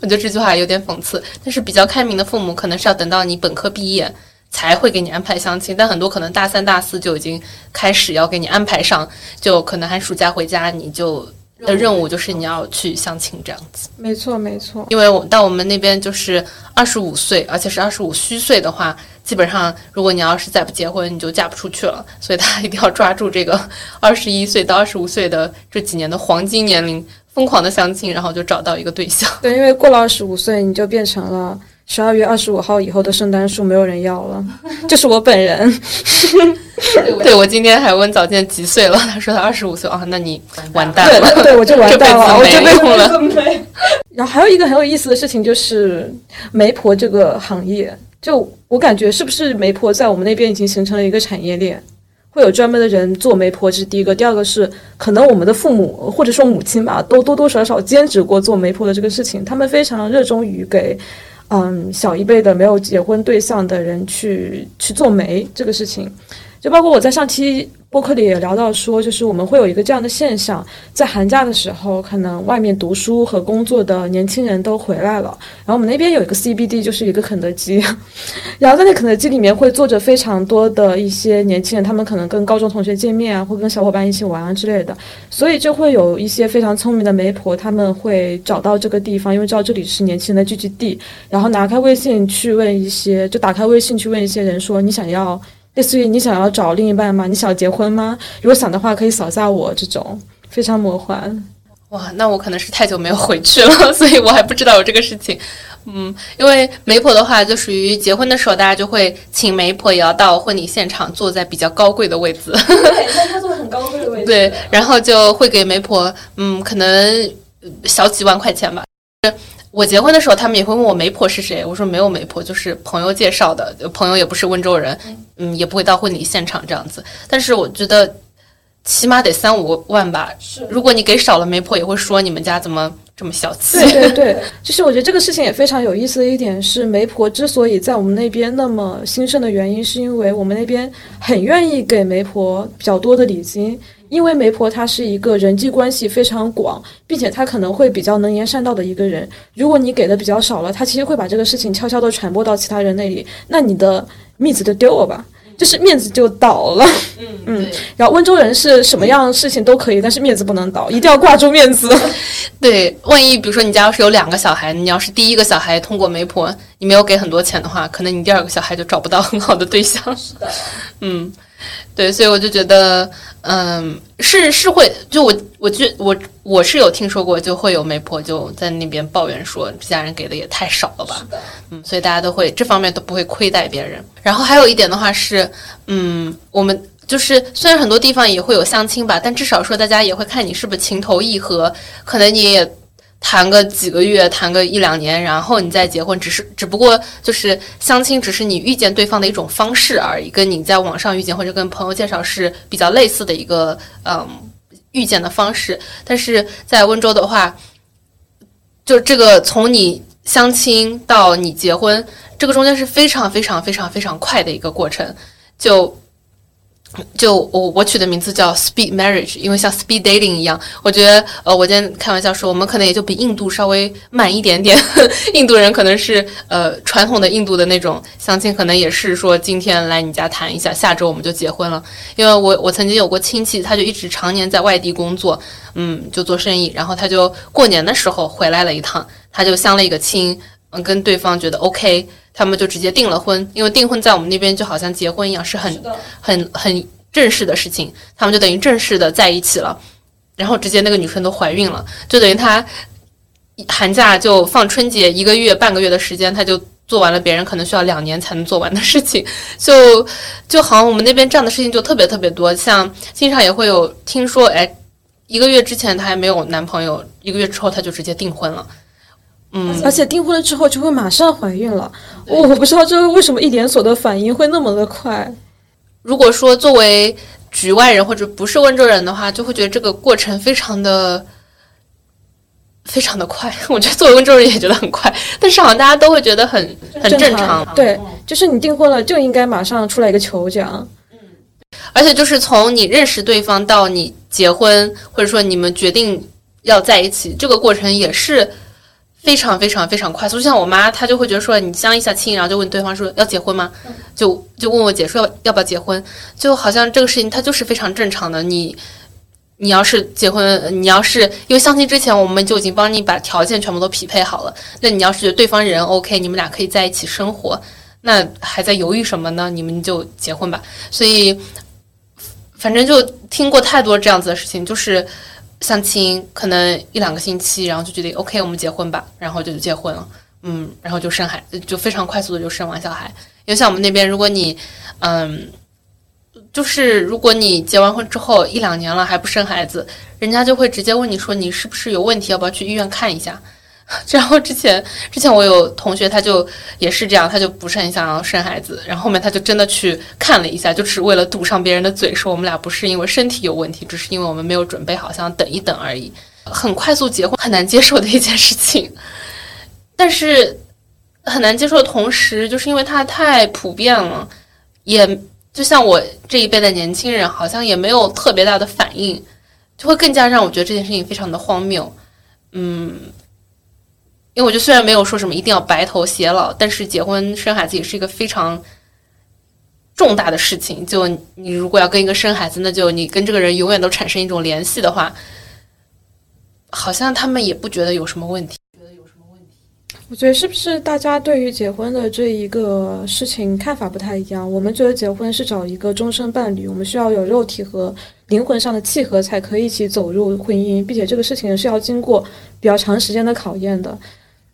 我觉得这句话有点讽刺，但是比较开明的父母可能是要等到你本科毕业。才会给你安排相亲，但很多可能大三、大四就已经开始要给你安排上，就可能寒暑假回家，你就的任务就是你要去相亲这样子。没错，没错。因为我到我们那边就是二十五岁，而且是二十五虚岁的话，基本上如果你要是再不结婚，你就嫁不出去了。所以大家一定要抓住这个二十一岁到二十五岁的这几年的黄金年龄，疯狂的相亲，然后就找到一个对象。对，因为过了二十五岁，你就变成了。十二月二十五号以后的圣诞树没有人要了，就是我本人。对，我今天还问早见几岁了，他说他二十五岁啊，那你完蛋了，对，我就完蛋了，我就没用了。然后还有一个很有意思的事情就是媒婆这个行业，就我感觉是不是媒婆在我们那边已经形成了一个产业链，会有专门的人做媒婆，这是第一个。第二个是可能我们的父母或者说母亲吧，都多多少少兼职过做媒婆的这个事情，他们非常热衷于给。嗯，小一辈的没有结婚对象的人去去做媒这个事情，就包括我在上期播客里也聊到说，就是我们会有一个这样的现象，在寒假的时候，可能外面读书和工作的年轻人都回来了，然后我们那边有一个 CBD，就是一个肯德基，然后在那肯德基里面会坐着非常多的一些年轻人，他们可能跟高中同学见面啊，或跟小伙伴一起玩啊之类的，所以就会有一些非常聪明的媒婆，他们会找到这个地方，因为知道这里是年轻人的聚集地，然后拿开微信去问一些，就打开微信去问一些人说，你想要。类似于你想要找另一半吗？你想结婚吗？如果想的话，可以扫下我这种非常魔幻。哇，那我可能是太久没有回去了，所以我还不知道有这个事情。嗯，因为媒婆的话，就属于结婚的时候，大家就会请媒婆也要到婚礼现场，坐在比较高贵的位置。对，但他坐很高贵的位置。对，然后就会给媒婆，嗯，可能小几万块钱吧。我结婚的时候，他们也会问我媒婆是谁，我说没有媒婆，就是朋友介绍的，朋友也不是温州人，嗯，也不会到婚礼现场这样子。但是我觉得起码得三五万吧。是，如果你给少了，媒婆也会说你们家怎么这么小气。对对对，就是我觉得这个事情也非常有意思的一点是，媒婆之所以在我们那边那么兴盛的原因，是因为我们那边很愿意给媒婆比较多的礼金。因为媒婆她是一个人际关系非常广，并且她可能会比较能言善道的一个人。如果你给的比较少了，她其实会把这个事情悄悄地传播到其他人那里，那你的面子就丢了吧，就是面子就倒了。嗯嗯。然后温州人是什么样事情都可以，但是面子不能倒，一定要挂住面子。对，万一比如说你家要是有两个小孩，你要是第一个小孩通过媒婆，你没有给很多钱的话，可能你第二个小孩就找不到很好的对象。是的。嗯。对，所以我就觉得，嗯，是是会，就我，我觉我我是有听说过，就会有媒婆就在那边抱怨说，家人给的也太少了吧，嗯，所以大家都会这方面都不会亏待别人。然后还有一点的话是，嗯，我们就是虽然很多地方也会有相亲吧，但至少说大家也会看你是不是情投意合，可能你也。谈个几个月，谈个一两年，然后你再结婚，只是只不过就是相亲，只是你遇见对方的一种方式而已，跟你在网上遇见或者跟朋友介绍是比较类似的一个嗯遇见的方式。但是在温州的话，就这个从你相亲到你结婚，这个中间是非常非常非常非常快的一个过程，就。就我我取的名字叫 Speed Marriage，因为像 Speed Dating 一样，我觉得呃，我今天开玩笑说，我们可能也就比印度稍微慢一点点。印度人可能是呃传统的印度的那种相亲，可能也是说今天来你家谈一下，下周我们就结婚了。因为我我曾经有过亲戚，他就一直常年在外地工作，嗯，就做生意，然后他就过年的时候回来了一趟，他就相了一个亲，嗯，跟对方觉得 OK。他们就直接订了婚，因为订婚在我们那边就好像结婚一样，是很很很正式的事情。他们就等于正式的在一起了，然后直接那个女生都怀孕了，就等于她寒假就放春节一个月半个月的时间，她就做完了别人可能需要两年才能做完的事情。就就好像我们那边这样的事情就特别特别多，像经常也会有听说，哎，一个月之前她还没有男朋友，一个月之后她就直接订婚了。嗯，而且订婚了之后就会马上怀孕了。我我不知道这个为什么一连锁的反应会那么的快。如果说作为局外人或者不是温州人的话，就会觉得这个过程非常的非常的快。我觉得作为温州人也觉得很快，但是好像大家都会觉得很很正常。对，就是你订婚了就应该马上出来一个球奖。嗯，而且就是从你认识对方到你结婚，或者说你们决定要在一起，这个过程也是。非常非常非常快速，就像我妈，她就会觉得说你相一下亲，然后就问对方说要结婚吗？就就问我姐说要要不要结婚，就好像这个事情它就是非常正常的。你你要是结婚，你要是因为相亲之前我们就已经帮你把条件全部都匹配好了，那你要是觉得对方人 OK，你们俩可以在一起生活，那还在犹豫什么呢？你们就结婚吧。所以反正就听过太多这样子的事情，就是。相亲可能一两个星期，然后就决定 OK，我们结婚吧，然后就结婚了，嗯，然后就生孩，就非常快速的就生完小孩。因为像我们那边，如果你，嗯，就是如果你结完婚之后一两年了还不生孩子，人家就会直接问你说你是不是有问题，要不要去医院看一下。然后之前之前我有同学，他就也是这样，他就不是很想要生孩子，然后后面他就真的去看了一下，就只是为了堵上别人的嘴，说我们俩不是因为身体有问题，只是因为我们没有准备好，想等一等而已。很快速结婚很难接受的一件事情，但是很难接受的同时，就是因为它太普遍了，也就像我这一辈的年轻人，好像也没有特别大的反应，就会更加让我觉得这件事情非常的荒谬。嗯，因为我觉得虽然没有说什么一定要白头偕老，但是结婚生孩子也是一个非常重大的事情。就你如果要跟一个生孩子，那就你跟这个人永远都产生一种联系的话，好像他们也不觉得有什么问题。我觉得是不是大家对于结婚的这一个事情看法不太一样？我们觉得结婚是找一个终身伴侣，我们需要有肉体和灵魂上的契合，才可以一起走入婚姻，并且这个事情是要经过比较长时间的考验的。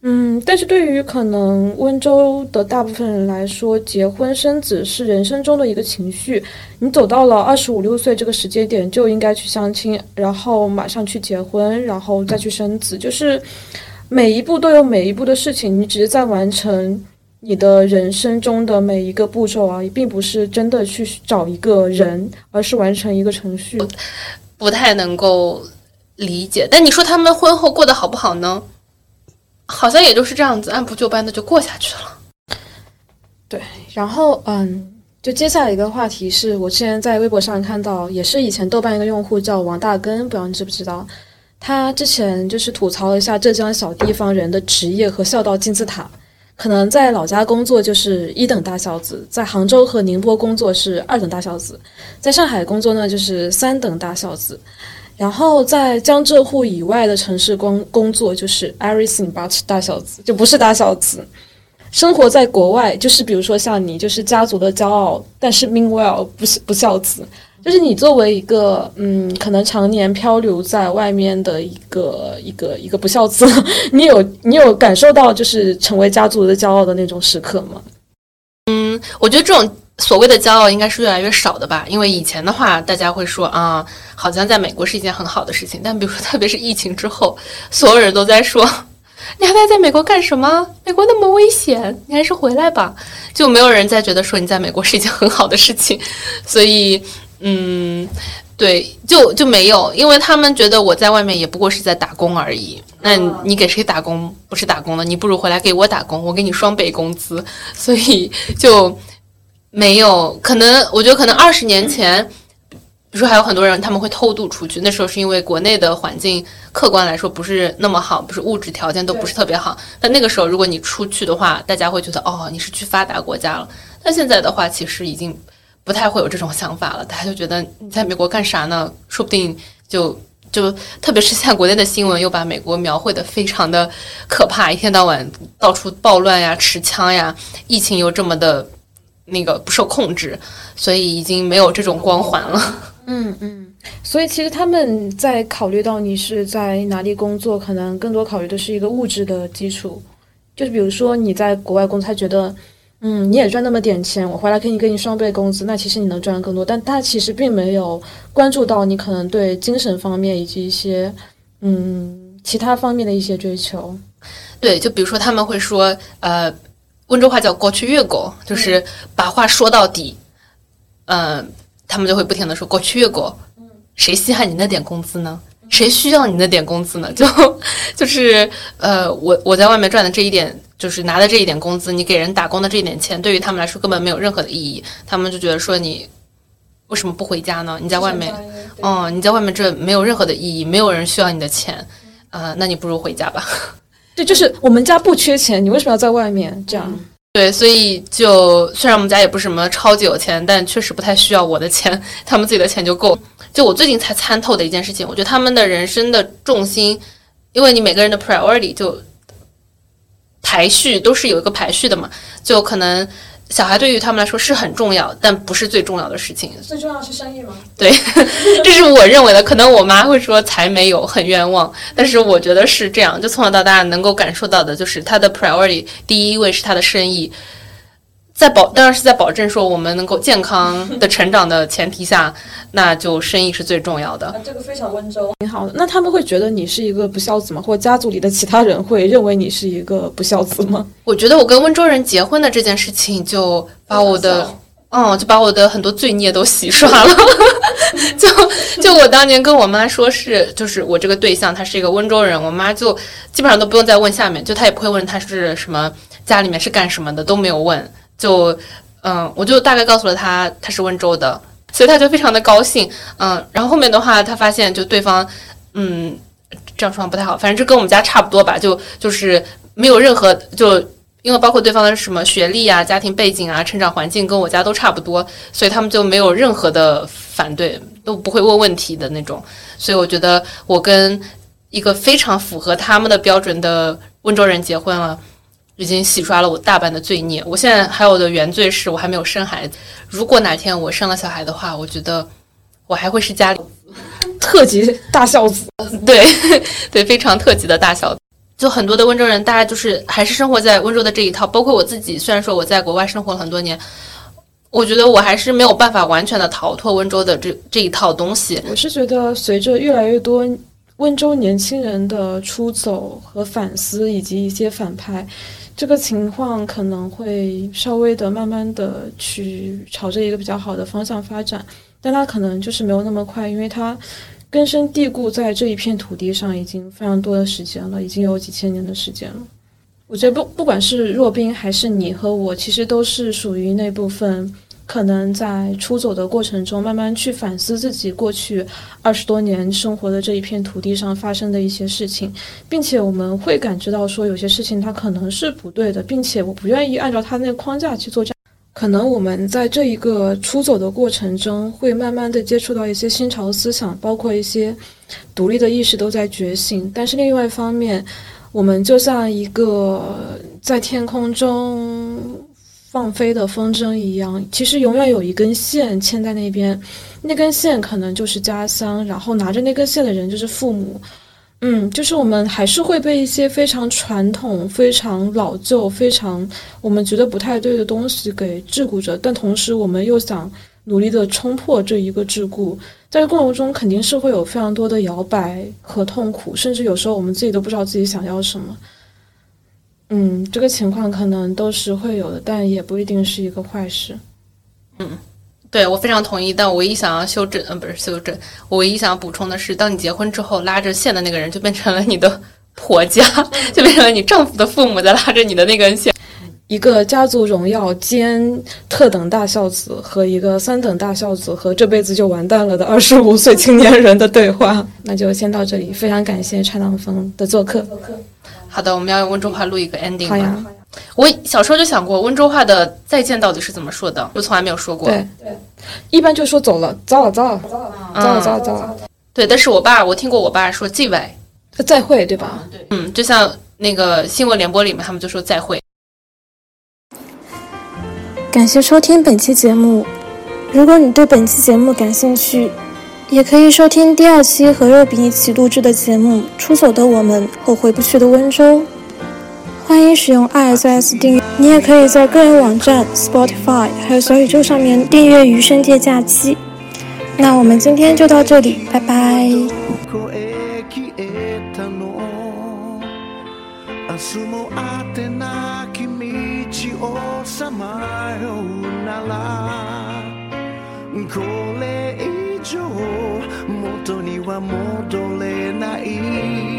嗯，但是对于可能温州的大部分人来说，结婚生子是人生中的一个情绪。你走到了二十五六岁这个时间点，就应该去相亲，然后马上去结婚，然后再去生子，就是。每一步都有每一步的事情，你只是在完成你的人生中的每一个步骤而已，并不是真的去找一个人，而是完成一个程序。不太能够理解，但你说他们婚后过得好不好呢？好像也就是这样子，按部就班的就过下去了。对，然后嗯，就接下来一个话题是我之前在微博上看到，也是以前豆瓣一个用户叫王大根，不知道你知不知道。他之前就是吐槽了一下浙江小地方人的职业和孝道金字塔，可能在老家工作就是一等大孝子，在杭州和宁波工作是二等大孝子，在上海工作呢就是三等大孝子，然后在江浙沪以外的城市工工作就是 everything but 大孝子，就不是大孝子。生活在国外就是比如说像你就是家族的骄傲，但是 meanwhile 不是不孝子。就是你作为一个嗯，可能常年漂流在外面的一个一个一个不孝子，你有你有感受到就是成为家族的骄傲的那种时刻吗？嗯，我觉得这种所谓的骄傲应该是越来越少的吧，因为以前的话，大家会说啊，好像在美国是一件很好的事情，但比如说特别是疫情之后，所有人都在说，你还待在美国干什么？美国那么危险，你还是回来吧。就没有人再觉得说你在美国是一件很好的事情，所以。嗯，对，就就没有，因为他们觉得我在外面也不过是在打工而已。那你给谁打工不是打工的？你不如回来给我打工，我给你双倍工资。所以就没有可能。我觉得可能二十年前，比如说还有很多人他们会偷渡出去，那时候是因为国内的环境客观来说不是那么好，不是物质条件都不是特别好。但那个时候如果你出去的话，大家会觉得哦，你是去发达国家了。但现在的话，其实已经。不太会有这种想法了，大家就觉得你在美国干啥呢？说不定就就，特别是现在国内的新闻又把美国描绘的非常的可怕，一天到晚到处暴乱呀、持枪呀，疫情又这么的那个不受控制，所以已经没有这种光环了。嗯嗯，所以其实他们在考虑到你是在哪里工作，可能更多考虑的是一个物质的基础，就是比如说你在国外工作，他觉得。嗯，你也赚那么点钱，我回来可以给你双倍工资，那其实你能赚更多。但他其实并没有关注到你可能对精神方面以及一些嗯其他方面的一些追求。对，就比如说他们会说，呃，温州话叫“过去越过”，就是把话说到底。嗯，他们就会不停的说“过去越过”。谁稀罕你那点工资呢？谁需要你那点工资呢？就就是呃，我我在外面赚的这一点。就是拿的这一点工资，你给人打工的这一点钱，对于他们来说根本没有任何的意义。他们就觉得说你为什么不回家呢？你在外面，哦，你在外面这没有任何的意义，没有人需要你的钱，呃，那你不如回家吧。对，就是我们家不缺钱，你为什么要在外面这样？对，所以就虽然我们家也不是什么超级有钱，但确实不太需要我的钱，他们自己的钱就够。就我最近才参透的一件事情，我觉得他们的人生的重心，因为你每个人的 priority 就。排序都是有一个排序的嘛，就可能小孩对于他们来说是很重要，但不是最重要的事情。最重要是生意吗？对，这是我认为的。可能我妈会说才没有，很冤枉。但是我觉得是这样，就从小到大能够感受到的，就是他的 priority 第一位是他的生意。在保当然是在保证说我们能够健康 的成长的前提下，那就生意是最重要的。这个非常温州，挺好的。那他们会觉得你是一个不孝子吗？或者家族里的其他人会认为你是一个不孝子吗？我觉得我跟温州人结婚的这件事情，就把我的，嗯，就把我的很多罪孽都洗刷了。就就我当年跟我妈说是，就是我这个对象他是一个温州人，我妈就基本上都不用再问下面，就她也不会问他是什么，家里面是干什么的，都没有问。就，嗯，我就大概告诉了他他是温州的，所以他就非常的高兴，嗯，然后后面的话他发现就对方，嗯，这样说话不太好，反正就跟我们家差不多吧，就就是没有任何就因为包括对方的什么学历啊、家庭背景啊、成长环境跟我家都差不多，所以他们就没有任何的反对，都不会问问题的那种，所以我觉得我跟一个非常符合他们的标准的温州人结婚了。已经洗刷了我大半的罪孽。我现在还有的原罪是我还没有生孩子。如果哪天我生了小孩的话，我觉得我还会是家里 特级大孝子。对对，非常特级的大孝子。就很多的温州人，大家就是还是生活在温州的这一套。包括我自己，虽然说我在国外生活了很多年，我觉得我还是没有办法完全的逃脱温州的这这一套东西。我是觉得随着越来越多。温州年轻人的出走和反思，以及一些反派，这个情况可能会稍微的、慢慢的去朝着一个比较好的方向发展，但它可能就是没有那么快，因为它根深蒂固在这一片土地上已经非常多的时间了，已经有几千年的时间了。我觉得不不管是若冰还是你和我，其实都是属于那部分。可能在出走的过程中，慢慢去反思自己过去二十多年生活的这一片土地上发生的一些事情，并且我们会感知到说有些事情它可能是不对的，并且我不愿意按照它那个框架去做。这样，可能我们在这一个出走的过程中，会慢慢的接触到一些新潮思想，包括一些独立的意识都在觉醒。但是另外一方面，我们就像一个在天空中。放飞的风筝一样，其实永远有一根线牵在那边，那根线可能就是家乡，然后拿着那根线的人就是父母。嗯，就是我们还是会被一些非常传统、非常老旧、非常我们觉得不太对的东西给桎梏着，但同时我们又想努力的冲破这一个桎梏，在这过程中肯定是会有非常多的摇摆和痛苦，甚至有时候我们自己都不知道自己想要什么。嗯，这个情况可能都是会有的，但也不一定是一个坏事。嗯，对我非常同意。但我唯一想要修正，嗯，不是修正，我唯一想要补充的是，当你结婚之后，拉着线的那个人就变成了你的婆家，就变成了你丈夫的父母在拉着你的那根线。一个家族荣耀兼特等大孝子和一个三等大孝子和这辈子就完蛋了的二十五岁青年人的对话，那就先到这里。非常感谢拆浪风的做客。好的，我们要用温州话录一个 ending。好呀，我小时候就想过温州话的再见到底是怎么说的，我从来没有说过。对对，一般就说走了，糟了糟了糟了糟了糟了糟了。对，但是我爸，我听过我爸说再会，再会，对吧？对，嗯，就像那个新闻联播里面，他们就说再会。感谢收听本期节目，如果你对本期节目感兴趣。也可以收听第二期和肉饼一起录制的节目《出走的我们和回不去的温州》。欢迎使用 RSS 订阅，你也可以在个人网站、Spotify 还有小宇宙上面订阅《余生界假期》。那我们今天就到这里，拜拜。元には戻れない。